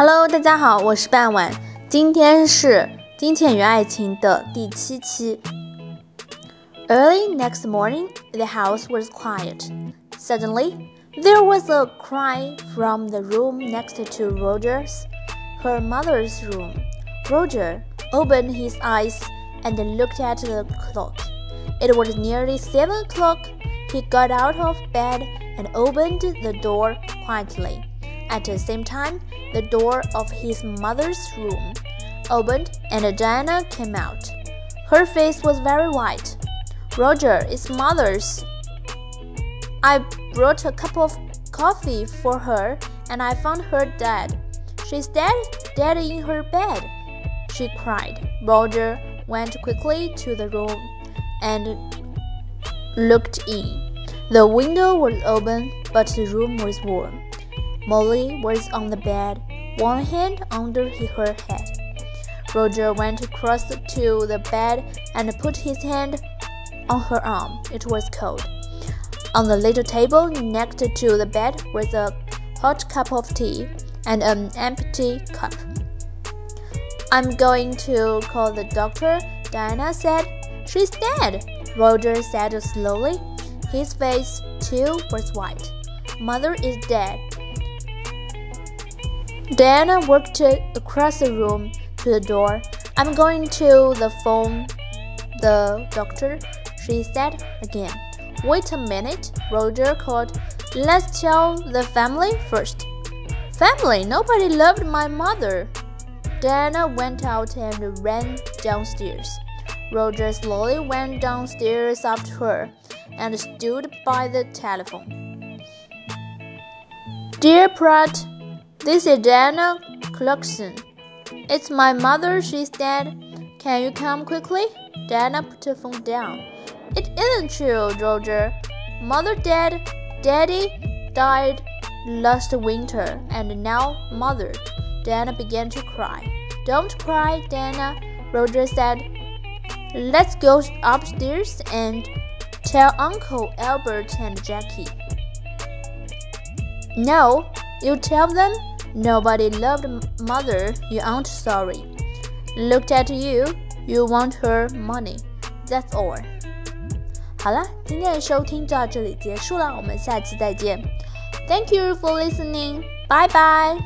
Hello，大家好，我是半晚，今天是《金钱与爱情》的第七期。Early next morning, the house was quiet. Suddenly, there was a cry from the room next to Roger's, her mother's room. Roger opened his eyes and looked at the clock. It was nearly seven o'clock. He got out of bed and opened the door quietly. At the same time, the door of his mother's room opened and Diana came out. Her face was very white. Roger, it's mother's. I brought a cup of coffee for her and I found her dead. She's dead, dead in her bed, she cried. Roger went quickly to the room and looked in. The window was open, but the room was warm. Molly was on the bed, one hand under her head. Roger went across to the bed and put his hand on her arm. It was cold. On the little table next to the bed was a hot cup of tea and an empty cup. I'm going to call the doctor, Diana said. She's dead, Roger said slowly. His face, too, was white. Mother is dead, Diana walked across the room to the door. I'm going to the phone the doctor, she said again. Wait a minute, Roger called. Let's tell the family first. Family, nobody loved my mother. Diana went out and ran downstairs. Roger slowly went downstairs after her and stood by the telephone. Dear Pratt, this is Diana Clarkson. It's my mother, she's dead. Can you come quickly? Diana put the phone down. It isn't true, Roger. Mother dead, daddy died last winter, and now mother. Diana began to cry. Don't cry, Diana, Roger said. Let's go upstairs and tell Uncle Albert and Jackie. No, you tell them Nobody loved mother, you aren't sorry. Looked at you, you want her money. That's all. 好了，今天的收听就到这里结束了，我们下期再见。Thank you for listening. Bye bye.